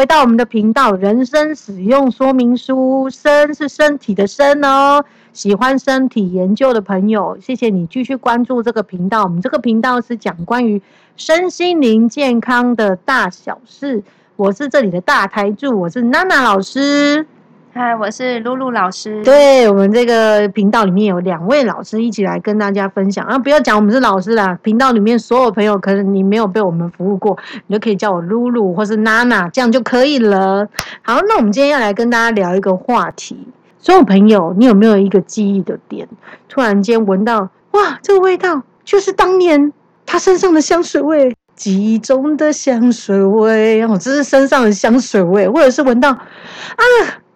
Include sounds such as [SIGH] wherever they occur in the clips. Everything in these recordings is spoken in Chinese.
回到我们的频道《人生使用说明书》，身是身体的身哦。喜欢身体研究的朋友，谢谢你继续关注这个频道。我们这个频道是讲关于身心灵健康的大小事。我是这里的大台柱，我是娜娜老师。嗨，我是露露老师。对我们这个频道里面有两位老师一起来跟大家分享啊！不要讲我们是老师啦，频道里面所有朋友，可能你没有被我们服务过，你就可以叫我露露或是娜娜，这样就可以了。好，那我们今天要来跟大家聊一个话题。所有朋友，你有没有一个记忆的点？突然间闻到，哇，这个味道就是当年他身上的香水味，记忆中的香水味。哦，这是身上的香水味，或者是闻到，啊。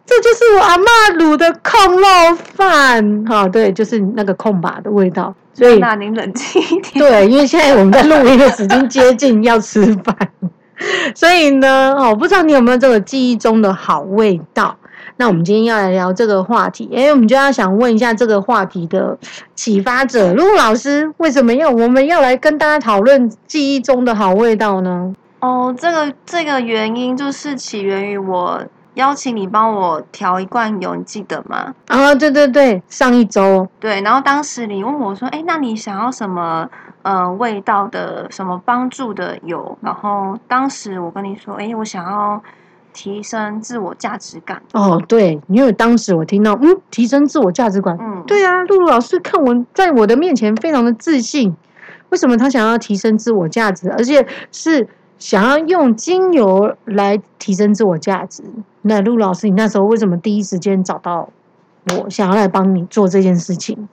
这就是我阿妈卤的控肉饭，哈，对，就是那个空把的味道。所以，那您冷静一点。对，因为现在我们在录音的时间接近要吃饭，[LAUGHS] 所以呢，哦，不知道你有没有这个记忆中的好味道？那我们今天要来聊这个话题，哎，我们就要想问一下这个话题的启发者陆老师，为什么要我们要来跟大家讨论记忆中的好味道呢？哦，这个这个原因就是起源于我。邀请你帮我调一罐油，你记得吗？啊，对对对，上一周。对，然后当时你问我说：“哎，那你想要什么？呃，味道的什么帮助的油？”然后当时我跟你说：“哎，我想要提升自我价值感。”哦，对，因为当时我听到，嗯，提升自我价值感，嗯，对啊，露露老师看我在我的面前非常的自信，为什么他想要提升自我价值，而且是？想要用精油来提升自我价值，那陆老师，你那时候为什么第一时间找到我，想要来帮你做这件事情？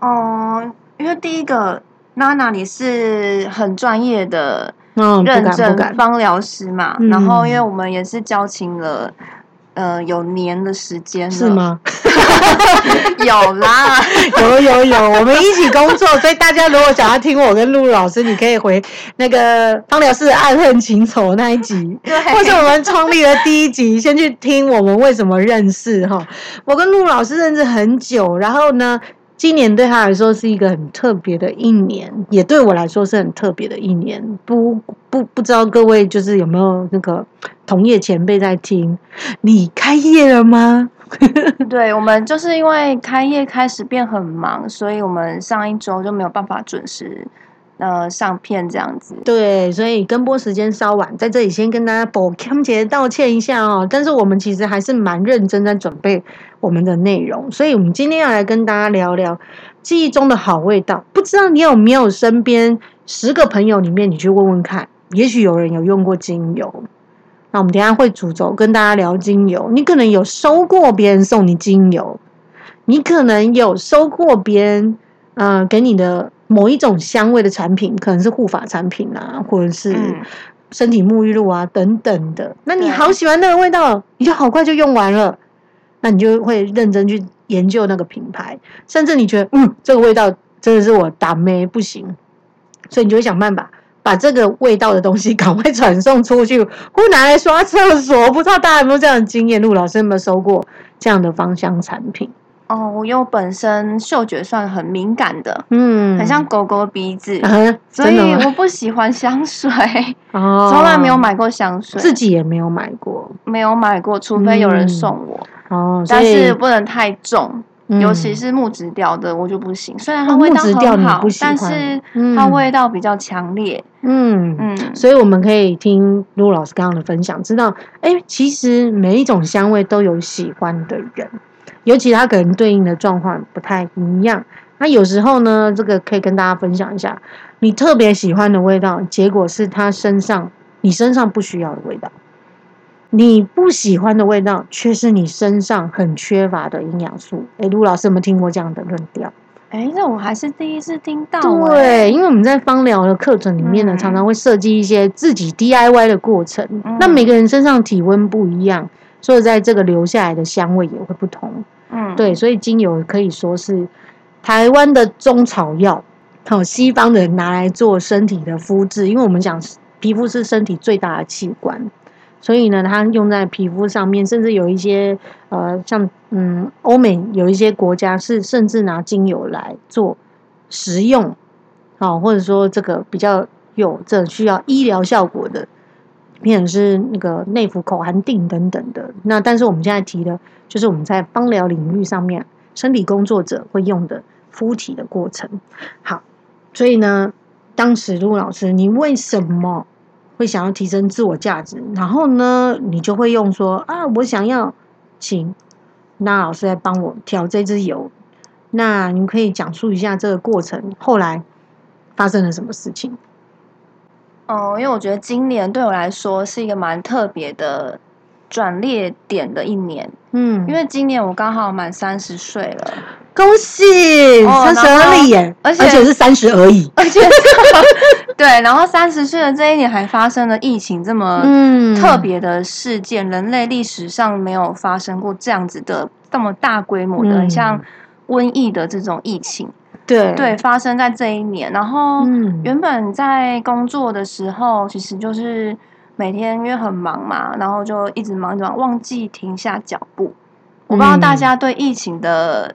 哦，因为第一个娜娜你是很专业的认证芳疗师嘛，然后因为我们也是交情了。呃，有年的时间是吗？[LAUGHS] 有啦，[LAUGHS] 有有有，我们一起工作，所以大家如果想要听我跟陆老师，你可以回那个方疗师爱恨情仇那一集，[LAUGHS] 或是我们创立的第一集，先去听我们为什么认识哈。我跟陆老师认识很久，然后呢？今年对他来说是一个很特别的一年，也对我来说是很特别的一年。不不不知道各位就是有没有那个同业前辈在听？你开业了吗？[LAUGHS] 对我们就是因为开业开始变很忙，所以我们上一周就没有办法准时。呃，上片这样子，对，所以跟播时间稍晚，在这里先跟大家保康节道歉一下哦。但是我们其实还是蛮认真在准备我们的内容，所以我们今天要来跟大家聊聊记忆中的好味道。不知道你有没有身边十个朋友里面，你去问问看，也许有人有用过精油。那我们等下会主轴跟大家聊精油，你可能有收过别人送你精油，你可能有收过别人呃给你的。某一种香味的产品，可能是护发产品啊，或者是身体沐浴露啊等等的。那你好喜欢那个味道，你就好快就用完了，那你就会认真去研究那个品牌，甚至你觉得嗯，这个味道真的是我打没不行，所以你就会想办法把这个味道的东西赶快传送出去，[LAUGHS] 或拿来刷厕所。不知道大家有没有这样的经验？陆老师有没有收过这样的芳香产品？哦，我又本身嗅觉算很敏感的，嗯，很像狗狗鼻子，所以我不喜欢香水，[LAUGHS] 哦，[LAUGHS] 从来没有买过香水，自己也没有买过，没有买过，除非有人送我，哦，但是不能太重，尤其是木质调的我就不行，虽然它味道很好，但是它味道比较强烈，嗯嗯，所以我们可以听陆老师刚刚的分享，知道，哎，其实每一种香味都有喜欢的人。尤其他可能对应的状况不太一样，那有时候呢，这个可以跟大家分享一下，你特别喜欢的味道，结果是他身上你身上不需要的味道；你不喜欢的味道，却是你身上很缺乏的营养素。哎，陆老师有没有听过这样的论调？哎，这我还是第一次听到。对，因为我们在芳疗的课程里面呢，常常会设计一些自己 DIY 的过程。那每个人身上体温不一样，所以在这个留下来的香味也会不同。嗯，对，所以精油可以说是台湾的中草药，好，西方人拿来做身体的肤质，因为我们讲皮肤是身体最大的器官，所以呢，它用在皮肤上面，甚至有一些呃，像嗯，欧美有一些国家是甚至拿精油来做食用，好，或者说这个比较有这需要医疗效果的变成是那个内服口含锭等等的。那但是我们现在提的，就是我们在芳疗领域上面，身体工作者会用的敷体的过程。好，所以呢，当时陆老师，你为什么会想要提升自我价值？然后呢，你就会用说啊，我想要请那老师来帮我调这支油。那你可以讲述一下这个过程，后来发生了什么事情？哦，因为我觉得今年对我来说是一个蛮特别的转捩点的一年。嗯，因为今年我刚好满三十岁了，恭喜三十而立耶，而且是三十而已。而且 [LAUGHS] 对，然后三十岁的这一年还发生了疫情这么特别的事件，人类历史上没有发生过这样子的这么大规模的，像瘟疫的这种疫情。对对，发生在这一年。然后原本在工作的时候，其实就是每天因为很忙嘛，然后就一直忙着忘记停下脚步。我不知道大家对疫情的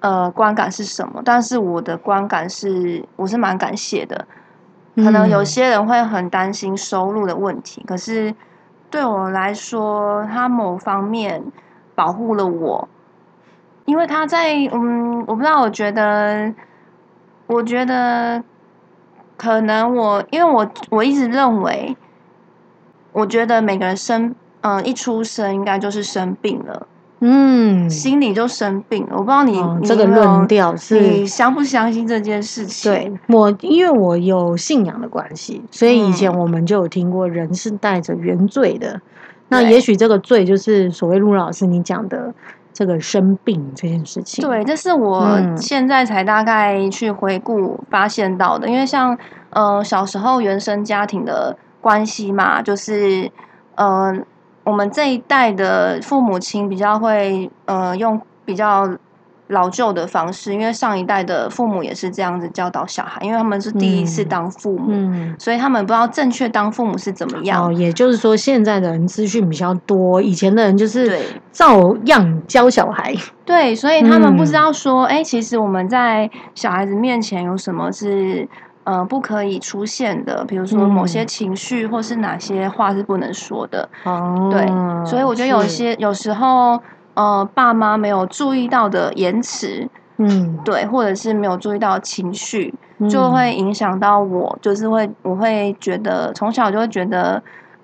呃观感是什么，但是我的观感是，我是蛮感谢的。可能有些人会很担心收入的问题，可是对我来说，他某方面保护了我。因为他在嗯，我不知道，我觉得，我觉得可能我，因为我我一直认为，我觉得每个人生，嗯，一出生应该就是生病了，嗯，心里就生病了。我不知道你这个论调是你相不相信这件事情？对我，因为我有信仰的关系，所以以前我们就有听过人是带着原罪的。那也许这个罪就是所谓陆老师你讲的。这个生病这件事情，对，这是我现在才大概去回顾发现到的。因为像呃小时候原生家庭的关系嘛，就是呃我们这一代的父母亲比较会呃用比较。老旧的方式，因为上一代的父母也是这样子教导小孩，因为他们是第一次当父母，所以他们不知道正确当父母是怎么样。哦，也就是说，现在的人资讯比较多，以前的人就是照样教小孩。对，所以他们不知道说，哎，其实我们在小孩子面前有什么是呃不可以出现的，比如说某些情绪，或是哪些话是不能说的。哦，对，所以我觉得有些有时候。呃，爸妈没有注意到的延迟，嗯，对，或者是没有注意到情绪，就会影响到我，就是会，我会觉得从小就会觉得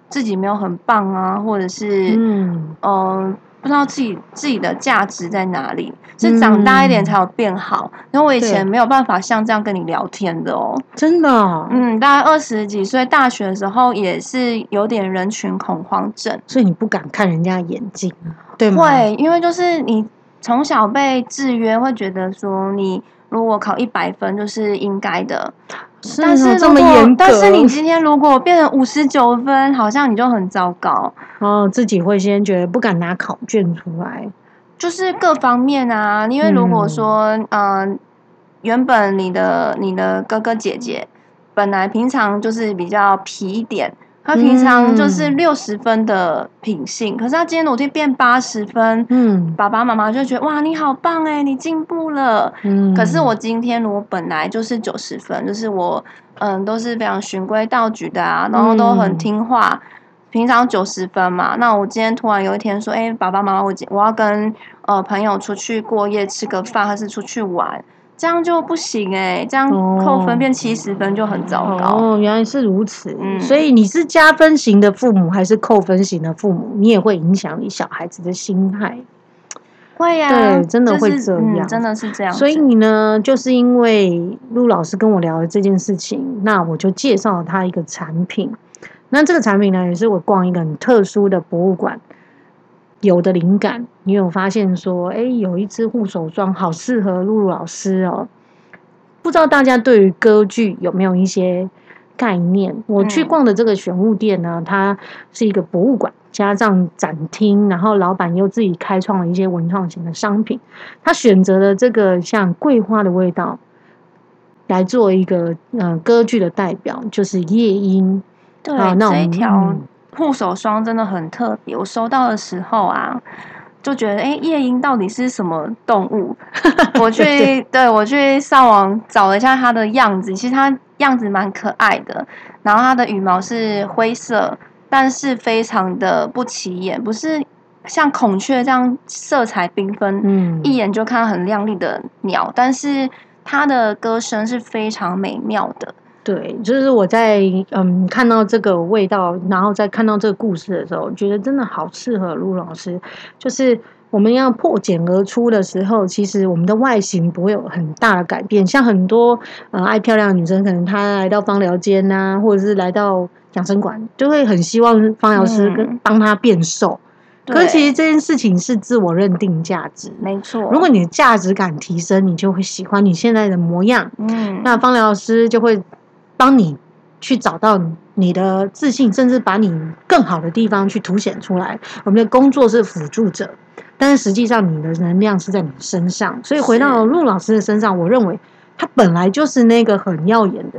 自己没有很棒啊，或者是，嗯，呃，不知道自己自己的价值在哪里，是长大一点才有变好，因为我以前没有办法像这样跟你聊天的哦，真的，嗯，大概二十几岁大学的时候也是有点人群恐慌症，所以你不敢看人家眼睛。对会，因为就是你从小被制约，会觉得说你如果考一百分就是应该的，但是这么严但是你今天如果变成五十九分，好像你就很糟糕哦。自己会先觉得不敢拿考卷出来，就是各方面啊。因为如果说嗯，原本你的你的哥哥姐姐本来平常就是比较皮一点。他平常就是六十分的品性，可是他今天努力变八十分，嗯，爸爸妈妈就觉得哇，你好棒哎，你进步了。嗯，可是我今天我本来就是九十分，就是我嗯都是非常循规蹈矩的啊，然后都很听话，平常九十分嘛。那我今天突然有一天说，哎，爸爸妈妈，我我要跟呃朋友出去过夜吃个饭，还是出去玩？这样就不行哎，这样扣分变七十分就很糟糕。哦，原来是如此。嗯，所以你是加分型的父母还是扣分型的父母？你也会影响你小孩子的心态。会呀，对，真的会这样，真的是这样。所以你呢，就是因为陆老师跟我聊了这件事情，那我就介绍了他一个产品。那这个产品呢，也是我逛一个很特殊的博物馆。有的灵感，你有发现说，哎，有一支护手霜好适合露露老师哦。不知道大家对于歌剧有没有一些概念？我去逛的这个玄物店呢，它是一个博物馆加上展厅，然后老板又自己开创了一些文创型的商品。他选择了这个像桂花的味道来做一个嗯歌剧的代表，就是夜莺。对，这一条。护手霜真的很特别，我收到的时候啊，就觉得哎，夜莺到底是什么动物？[LAUGHS] 我去，[LAUGHS] 对我去上网找了一下它的样子，其实它样子蛮可爱的。然后它的羽毛是灰色，但是非常的不起眼，不是像孔雀这样色彩缤纷，嗯，一眼就看到很亮丽的鸟，但是它的歌声是非常美妙的。对，就是我在嗯看到这个味道，然后再看到这个故事的时候，觉得真的好适合陆老师。就是我们要破茧而出的时候，其实我们的外形不会有很大的改变。像很多呃爱漂亮的女生，可能她来到芳疗间呐，或者是来到养生馆，就会很希望芳疗师跟帮她变瘦。可是其实这件事情是自我认定价值，没错。如果你的价值感提升，你就会喜欢你现在的模样。嗯，那芳疗师就会。帮你去找到你的自信，甚至把你更好的地方去凸显出来。我们的工作是辅助者，但是实际上你的能量是在你身上。所以回到陆老师的身上，我认为他本来就是那个很耀眼的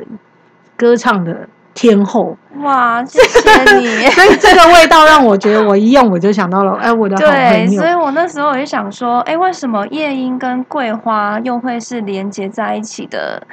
歌唱的天后。哇，[LAUGHS] 谢谢你！所以这个味道让我觉得，我一用我就想到了，哎，我的好朋友。所以我那时候我就想说，哎，为什么夜莺跟桂花又会是连接在一起的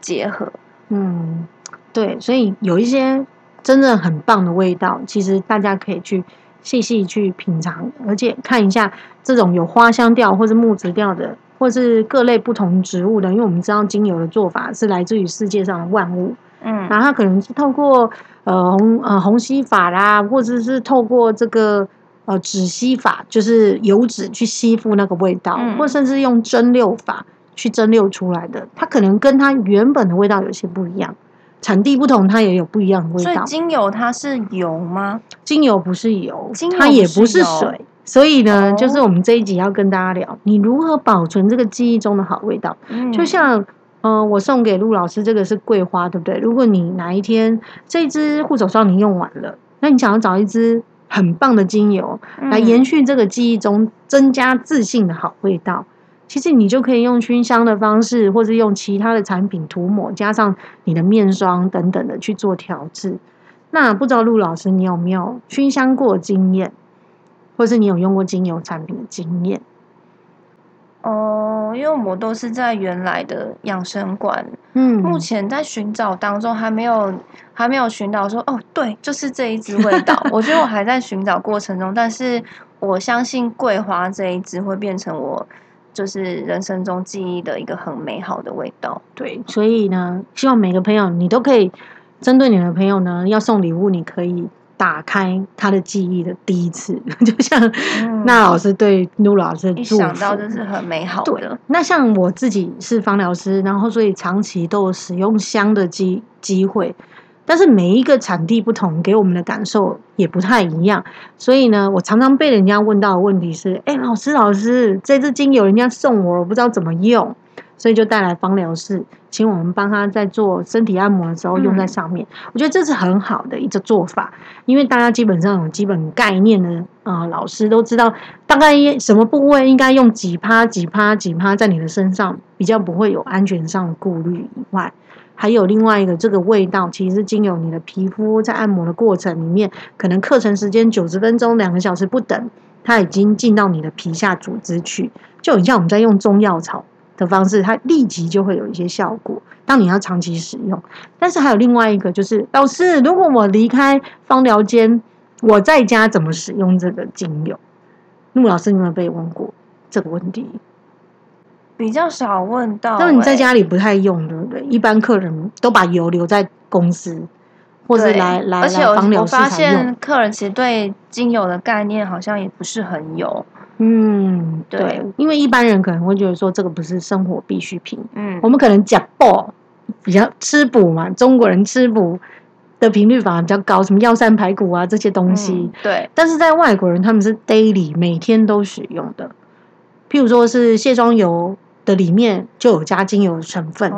结合？嗯，对，所以有一些真的很棒的味道，其实大家可以去细细去品尝，而且看一下这种有花香调或是木质调的，或是各类不同植物的，因为我们知道精油的做法是来自于世界上的万物，嗯，然后它可能是透过呃红呃虹吸法啦，或者是透过这个呃止吸法，就是油脂去吸附那个味道，或甚至用蒸馏法。去蒸馏出来的，它可能跟它原本的味道有些不一样，产地不同，它也有不一样的味道。所以精油它是油吗？精油不是油，它也不是水。所以呢，就是我们这一集要跟大家聊，你如何保存这个记忆中的好味道。就像，嗯，我送给陆老师这个是桂花，对不对？如果你哪一天这支护手霜你用完了，那你想要找一支很棒的精油来延续这个记忆中增加自信的好味道。其实你就可以用熏香的方式，或者用其他的产品涂抹，加上你的面霜等等的去做调制。那不知道陆老师你有没有熏香过经验，或是你有用过精油产品的经验？哦，因为我都是在原来的养生馆，嗯，目前在寻找当中，还没有还没有寻找说哦，对，就是这一支味道。[LAUGHS] 我觉得我还在寻找过程中，但是我相信桂花这一支会变成我。就是人生中记忆的一个很美好的味道。对，所以呢，希望每个朋友你都可以针对你的朋友呢，要送礼物，你可以打开他的记忆的第一次，[LAUGHS] 就像那老师对陆老师，一想到就是很美好的。那像我自己是芳疗师，然后所以长期都有使用香的机机会。但是每一个产地不同，给我们的感受也不太一样。所以呢，我常常被人家问到的问题是：哎，老师，老师，这支精油人家送我，我不知道怎么用，所以就带来芳疗室，请我们帮他在做身体按摩的时候用在上面。我觉得这是很好的一个做法，因为大家基本上有基本概念的啊，老师都知道大概什么部位应该用几趴、几趴、几趴在你的身上，比较不会有安全上的顾虑以外。还有另外一个，这个味道其实是经由你的皮肤在按摩的过程里面，可能课程时间九十分钟、两个小时不等，它已经进到你的皮下组织去，就很像我们在用中药草的方式，它立即就会有一些效果。当你要长期使用，但是还有另外一个，就是老师，如果我离开芳疗间，我在家怎么使用这个精油？陆老师，你有没有被问过这个问题？比较少问到，那你在家里不太用，对不对？一般客人都把油留在公司，或者来来来芳疗室才用。客人其实对精油的概念好像也不是很有。嗯，对，因为一般人可能会觉得说这个不是生活必需品。嗯，我们可能讲爆比较吃补嘛，中国人吃补的频率反而比较高，什么药膳排骨啊这些东西。对，但是在外国人他们是 daily 每天都使用的，譬如说是卸妆油。的里面就有加精油的成分，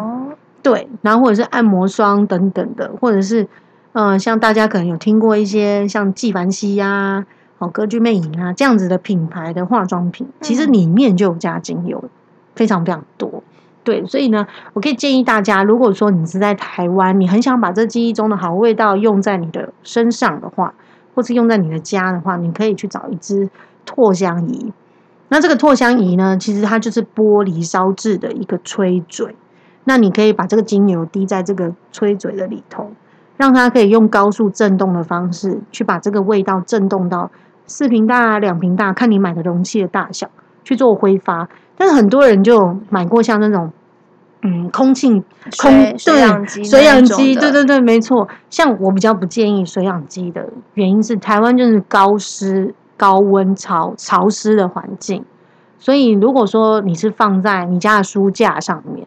对，然后或者是按摩霜等等的，或者是嗯，像大家可能有听过一些像纪梵希呀、哦歌剧魅影啊这样子的品牌的化妆品，其实里面就有加精油，非常非常多。对，所以呢，我可以建议大家，如果说你是在台湾，你很想把这记忆中的好味道用在你的身上的话，或是用在你的家的话，你可以去找一支拓香仪。那这个拓香仪呢，其实它就是玻璃烧制的一个吹嘴。那你可以把这个精油滴在这个吹嘴的里头，让它可以用高速震动的方式去把这个味道震动到四瓶大、两瓶大，看你买的容器的大小去做挥发。但是很多人就买过像那种。嗯，空气空对水氧机，对对对，没错。像我比较不建议水氧机的原因是，台湾就是高湿、高温、潮潮湿的环境，所以如果说你是放在你家的书架上面，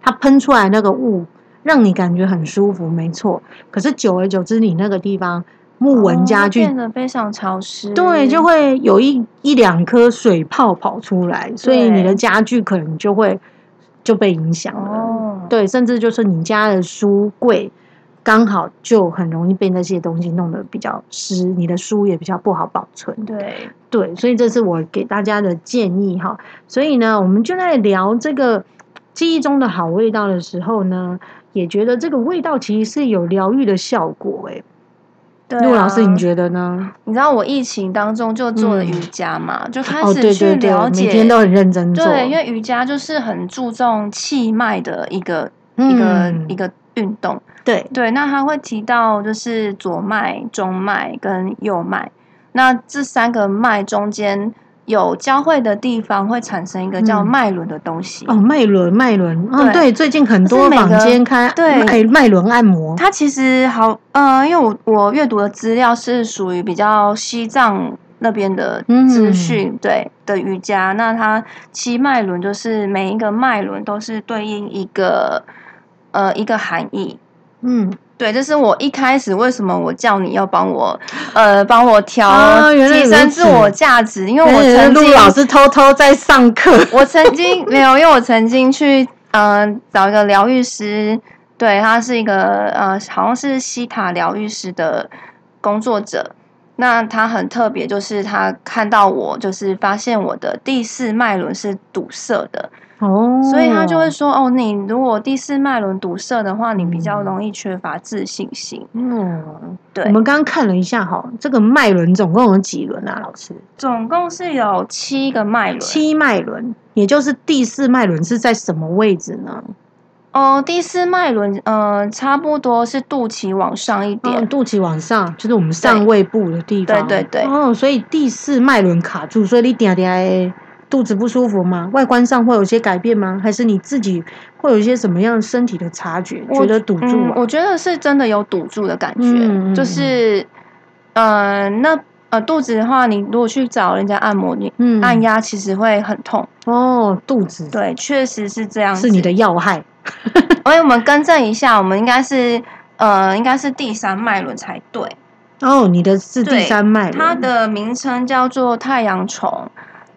它喷出来那个雾，让你感觉很舒服，没错。可是久而久之，你那个地方木纹家具变得非常潮湿，对，就会有一一两颗水泡跑出来，所以你的家具可能就会。就被影响了，对，甚至就是你家的书柜刚好就很容易被那些东西弄得比较湿，你的书也比较不好保存。对对，所以这是我给大家的建议哈。所以呢，我们就在聊这个记忆中的好味道的时候呢，也觉得这个味道其实是有疗愈的效果哎。陆老师，你觉得呢？你知道我疫情当中就做了瑜伽嘛，就开始去了解，每天都很认真做。对，因为瑜伽就是很注重气脉的一个一个一个运动。对。对，那他会提到就是左脉、中脉跟右脉，那这三个脉中间。有交汇的地方会产生一个叫脉轮的东西。哦，脉轮，脉轮，哦，对，最近很多坊间开对脉脉轮按摩，它其实好，呃，因为我我阅读的资料是属于比较西藏那边的资讯，对的瑜伽，那它七脉轮就是每一个脉轮都是对应一个呃一个含义，嗯。对，这是我一开始为什么我叫你要帮我，呃，帮我调提升自我价值，因为我曾经老师偷偷在上课，我曾经没有，因为我曾经去嗯找一个疗愈师，对他是一个呃好像是西塔疗愈师的工作者，那他很特别，就是他看到我，就是发现我的第四脉轮是堵塞的。哦，所以他就会说，哦，你如果第四脉轮堵塞的话，你比较容易缺乏自信心。嗯，对。我们刚刚看了一下，哈，这个脉轮总共有几轮啊？老师，总共是有七个脉轮。七脉轮，也就是第四脉轮是在什么位置呢？哦，第四脉轮，呃，差不多是肚脐往上一点，肚脐往上就是我们上胃部的地方。对对对。哦，所以第四脉轮卡住，所以你点点。肚子不舒服吗？外观上会有些改变吗？还是你自己会有一些什么样身体的察觉？觉得堵住？我觉得是真的有堵住的感觉，就是，呃，那呃肚子的话，你如果去找人家按摩，你按压其实会很痛哦。肚子对，确实是这样，是你的要害。所 [LAUGHS] 以我们更正一下，我们应该是呃，应该是第三脉轮才对。哦，你的是第三脉轮，它的名称叫做太阳虫。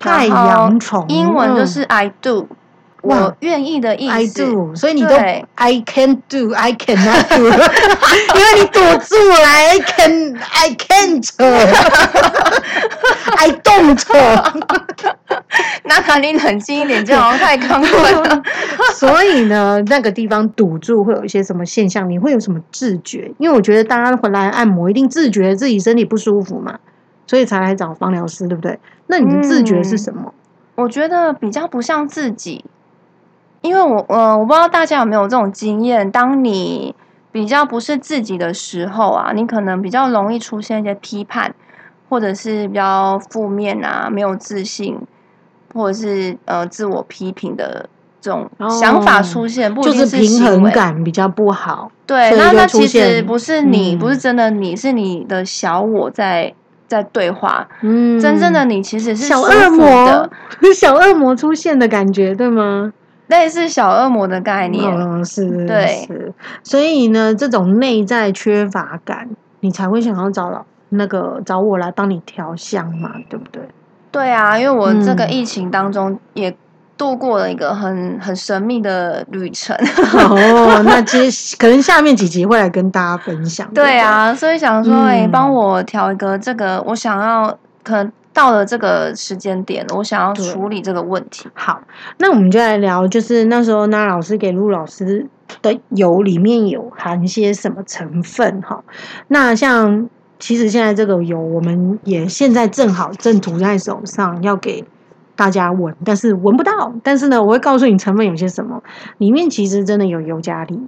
太阳虫，英文就是 I do，我愿意的意思。I do，所以你都 I can do，I cannot do，[LAUGHS] 因为你堵住了，I can，I can't，I don't。[LAUGHS] 那肯定冷静一点，这好像太亢奋了。[LAUGHS] 所以呢，那个地方堵住会有一些什么现象？你会有什么自觉？因为我觉得大家回来按摩，一定自觉自己身体不舒服嘛。所以才来找芳疗师，对不对？那你的自觉是什么？我觉得比较不像自己，因为我呃，我不知道大家有没有这种经验，当你比较不是自己的时候啊，你可能比较容易出现一些批判，或者是比较负面啊，没有自信，或者是呃自我批评的这种想法出现，就是平衡感比较不好。对，那那其实不是你，不是真的你，是你的小我在。在对话，嗯，真正的你其实是小恶魔，小恶魔出现的感觉，对吗？类似小恶魔的概念，嗯，是，对，是。所以呢，这种内在缺乏感，你才会想要找老那个找我来帮你调香嘛，对不对？对啊，因为我这个疫情当中也。度过了一个很很神秘的旅程哦，那其实可能下面几集会来跟大家分享。[LAUGHS] 对啊，所以想说，哎，帮我调一个这个，我想要可能到了这个时间点，我想要处理这个问题。好，那我们就来聊，就是那时候那老师给陆老师的油里面有含些什么成分？哈，那像其实现在这个油，我们也现在正好正涂在手上，要给。大家闻，但是闻不到。但是呢，我会告诉你成分有些什么。里面其实真的有尤加利，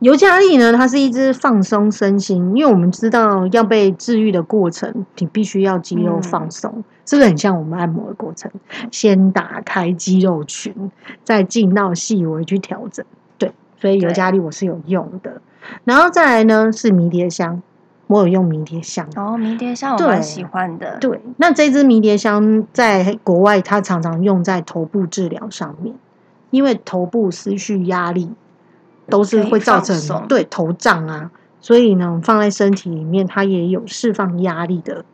尤加利呢，它是一支放松身心，因为我们知道要被治愈的过程，你必须要肌肉放松，是不是很像我们按摩的过程？先打开肌肉群，再进到细微去调整。对，所以尤加利我是有用的。然后再来呢是迷迭香，我有用迷迭香。哦，迷迭香我蛮喜欢的。对，那这支迷迭香在国外它常常用在头部治疗上面，因为头部思绪压力。都是会造成对头胀啊，所以呢，放在身体里面，它也有释放压力的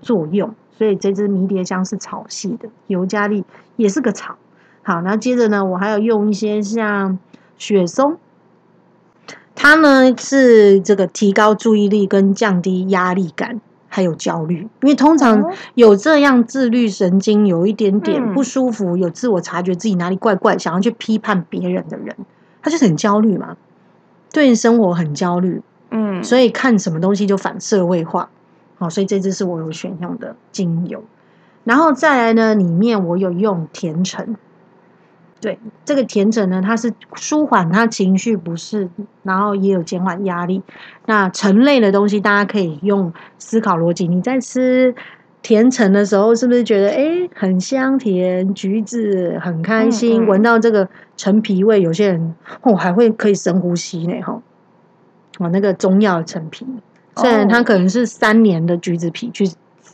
作用。所以这支迷迭香是草系的，尤加利也是个草。好，然后接着呢，我还有用一些像雪松，它呢是这个提高注意力跟降低压力感，还有焦虑。因为通常有这样自律神经有一点点不舒服，有自我察觉自己哪里怪怪，想要去批判别人的人。他就是很焦虑嘛，对生活很焦虑，嗯，所以看什么东西就反社会化，好，所以这支是我有选用的精油，然后再来呢，里面我有用甜橙，对，这个甜橙呢，它是舒缓他情绪不适，然后也有减缓压力。那橙类的东西，大家可以用思考逻辑，你在吃。甜橙的时候，是不是觉得哎很香甜？橘子很开心，闻到这个陈皮味，有些人哦还会可以深呼吸呢哈。哦，那个中药陈皮，虽然它可能是三年的橘子皮去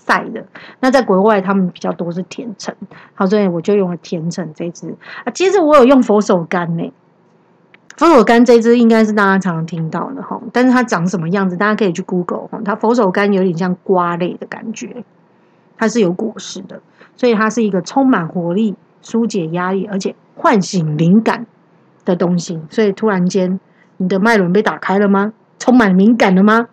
晒的，那在国外他们比较多是甜橙。好，所以我就用了甜橙这支啊。接着我有用佛手柑呢，佛手柑这支应该是大家常常听到的哈，但是它长什么样子，大家可以去 Google。它佛手柑有点像瓜类的感觉。它是有果实的，所以它是一个充满活力、疏解压力，而且唤醒灵感的东西。所以突然间，你的脉轮被打开了吗？充满敏感了吗？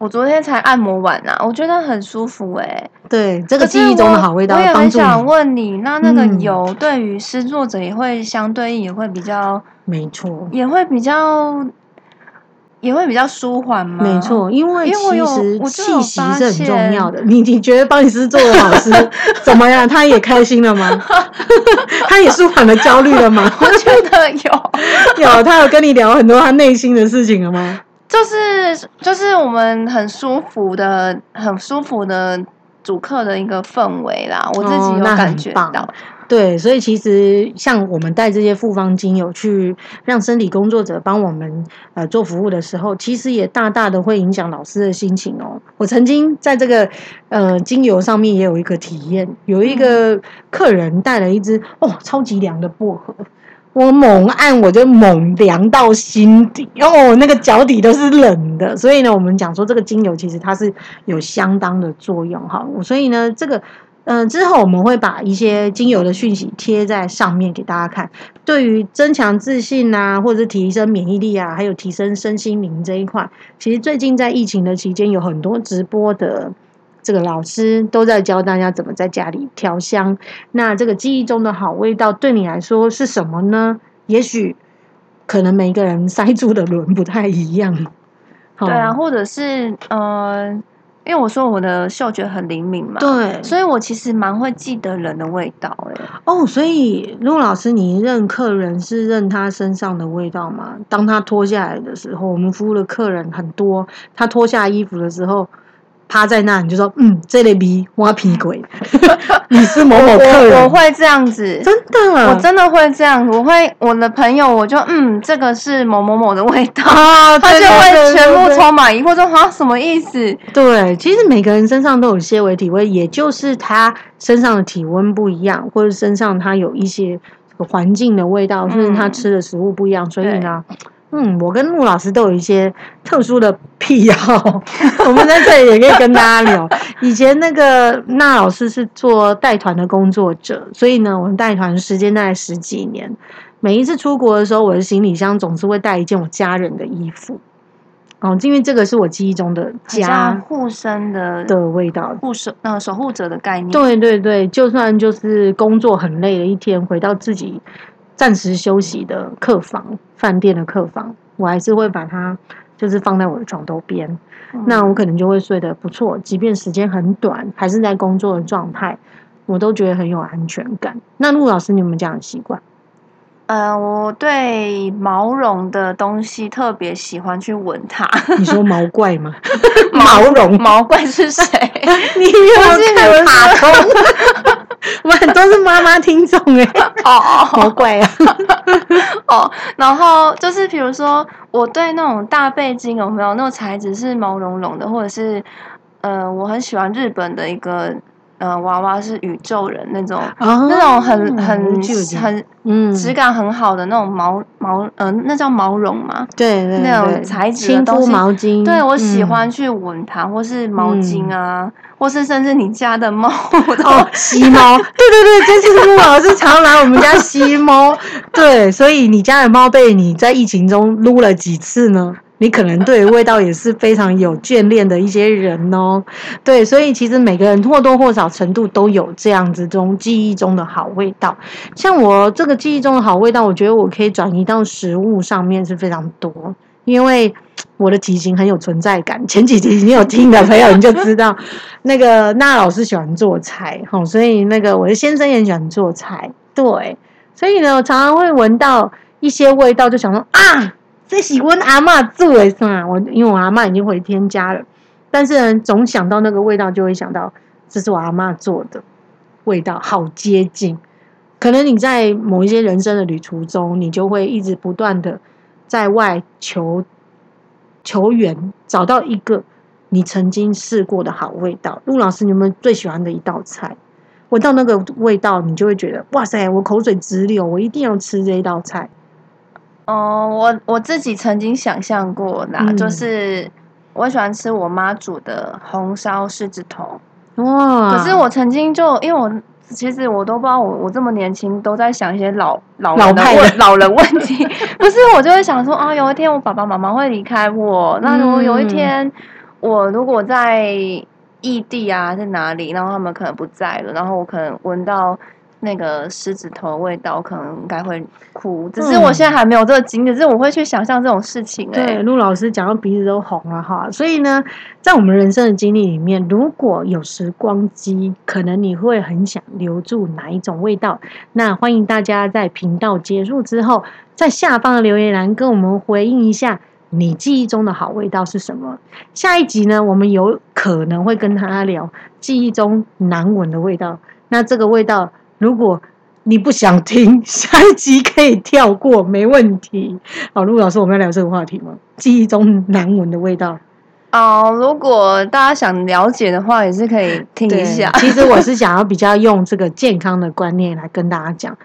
我昨天才按摩完啊，我觉得很舒服哎。对，这个记忆中的好味道。我也很想问你，那那个油对于施作者也会相对应，也会比较，没错，也会比较。也会比较舒缓吗？没错，因为其实气息是很重要的。你你觉得帮你师做的老师 [LAUGHS] 怎么样？他也开心了吗？[LAUGHS] 他也舒缓了焦虑了吗？我觉得有 [LAUGHS] 有，他有跟你聊很多他内心的事情了吗？就是就是我们很舒服的、很舒服的主客的一个氛围啦。我自己有感觉到。对，所以其实像我们带这些复方精油去让身体工作者帮我们呃做服务的时候，其实也大大的会影响老师的心情哦。我曾经在这个呃精油上面也有一个体验，有一个客人带了一支哦超级凉的薄荷，我猛按我就猛凉到心底哦，那个脚底都是冷的。所以呢，我们讲说这个精油其实它是有相当的作用哈。所以呢，这个。嗯，之后我们会把一些精油的讯息贴在上面给大家看。对于增强自信啊，或者是提升免疫力啊，还有提升身心灵这一块，其实最近在疫情的期间，有很多直播的这个老师都在教大家怎么在家里调香。那这个记忆中的好味道，对你来说是什么呢？也许可能每个人塞住的轮不太一样。对啊，或者是呃。因为我说我的嗅觉很灵敏嘛，对，所以我其实蛮会记得人的味道哎。哦，所以陆老师，你认客人是认他身上的味道吗？当他脱下来的时候，我们服务的客人很多，他脱下衣服的时候。趴在那，你就说，嗯，这类逼挖皮鬼，[LAUGHS] 你是某某客人，我会这样子，真的，我真的会这样，我会我的朋友，我就嗯，这个是某某某的味道，[LAUGHS] 他就会全部充满疑惑，说啊，什么意思？对，其实每个人身上都有些微体味，也就是他身上的体温不一样，或者身上他有一些环境的味道，甚至他吃的食物不一样，所以呢。嗯，我跟陆老师都有一些特殊的癖好，我们在这里也可以跟大家聊。以前那个那老师是做带团的工作者，所以呢，我们带团时间大概十几年。每一次出国的时候，我的行李箱总是会带一件我家人的衣服。哦，因为这个是我记忆中的家护身的的味道，护守呃守护者的概念。对对对，就算就是工作很累的一天，回到自己。暂时休息的客房，饭店的客房，我还是会把它就是放在我的床头边。那我可能就会睡得不错，即便时间很短，还是在工作的状态，我都觉得很有安全感。那陆老师，你有没有这样的习惯？呃，我对毛绒的东西特别喜欢去闻它。[LAUGHS] 你说毛怪吗？[LAUGHS] 毛绒毛怪是谁？[LAUGHS] 你又是卡通？我们很多是妈妈听众哎。哦哦，毛怪啊。哦，然后就是比如说，我对那种大背巾有没有那种材质是毛茸茸的，或者是呃，我很喜欢日本的一个。呃，娃娃是宇宙人那种，那种很很很嗯质感很好的那种毛毛，呃，那叫毛绒嘛？对对，那种材质的东西。毛巾。对，我喜欢去闻它，或是毛巾啊，或是甚至你家的猫 [LAUGHS] 哦，[LAUGHS] 吸猫。对对对，这次陆老师常来我们家吸猫。[LAUGHS] 对，所以你家的猫被你在疫情中撸了几次呢？你可能对味道也是非常有眷恋的一些人哦，对，所以其实每个人或多或少程度都有这样子中记忆中的好味道。像我这个记忆中的好味道，我觉得我可以转移到食物上面是非常多，因为我的体型很有存在感。前几集你有听的朋友你就知道，那个娜老师喜欢做菜，哈，所以那个我的先生也喜欢做菜，对，所以呢，我常常会闻到一些味道，就想说啊。最喜欢阿妈做的是嘛？我因为我阿妈已经回天家了，但是呢，总想到那个味道，就会想到这是我阿妈做的味道，好接近。可能你在某一些人生的旅途中，你就会一直不断的在外求求援，找到一个你曾经试过的好味道。陆老师，你有没有最喜欢的一道菜？闻到那个味道，你就会觉得哇塞，我口水直流，我一定要吃这一道菜。哦，我我自己曾经想象过啦，就是我喜欢吃我妈煮的红烧狮子头哇。可是我曾经就因为我其实我都不知道，我我这么年轻都在想一些老老人的问老人问题。[LAUGHS] 不是，我就会想说啊，有一天我爸爸妈妈会离开我，那如果有一天我如果在异地啊，在哪里，然后他们可能不在了，然后我可能闻到。那个狮子头味道可能应该会哭，只是我现在还没有这个经历，只是我会去想象这种事情。对，陆老师讲到鼻子都红了哈，所以呢，在我们人生的经历里面，如果有时光机，可能你会很想留住哪一种味道？那欢迎大家在频道结束之后，在下方的留言栏跟我们回应一下，你记忆中的好味道是什么？下一集呢，我们有可能会跟他聊记忆中难闻的味道，那这个味道。如果你不想听，下一集可以跳过，没问题。好，陆老师，我们要聊这个话题吗？记忆中难闻的味道。哦，如果大家想了解的话，也是可以听一下。其实我是想要比较用这个健康的观念来跟大家讲，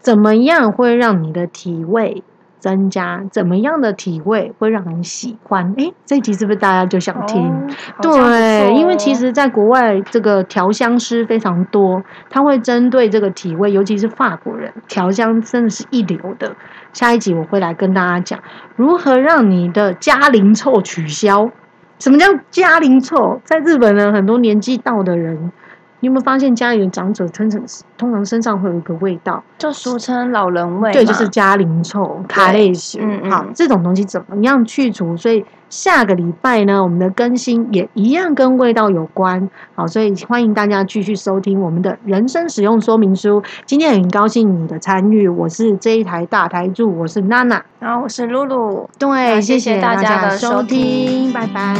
怎么样会让你的体味。增加怎么样的体味会让人喜欢？哎，这集是不是大家就想听？对，因为其实在国外这个调香师非常多，他会针对这个体味，尤其是法国人调香真的是一流的。下一集我会来跟大家讲如何让你的家邻臭取消。什么叫家邻臭？在日本呢，很多年纪到的人。你有没有发现家里的长者通常通常身上会有一个味道，就俗称老人味，对，就是家邻臭、卡类型。嗯好，这种东西怎么样去除？所以下个礼拜呢，我们的更新也一样跟味道有关。好，所以欢迎大家继续收听我们的人生使用说明书。今天很高兴你的参与，我是这一台大台柱，我是娜娜，然后我是露露。对，谢谢大家的收听，拜拜。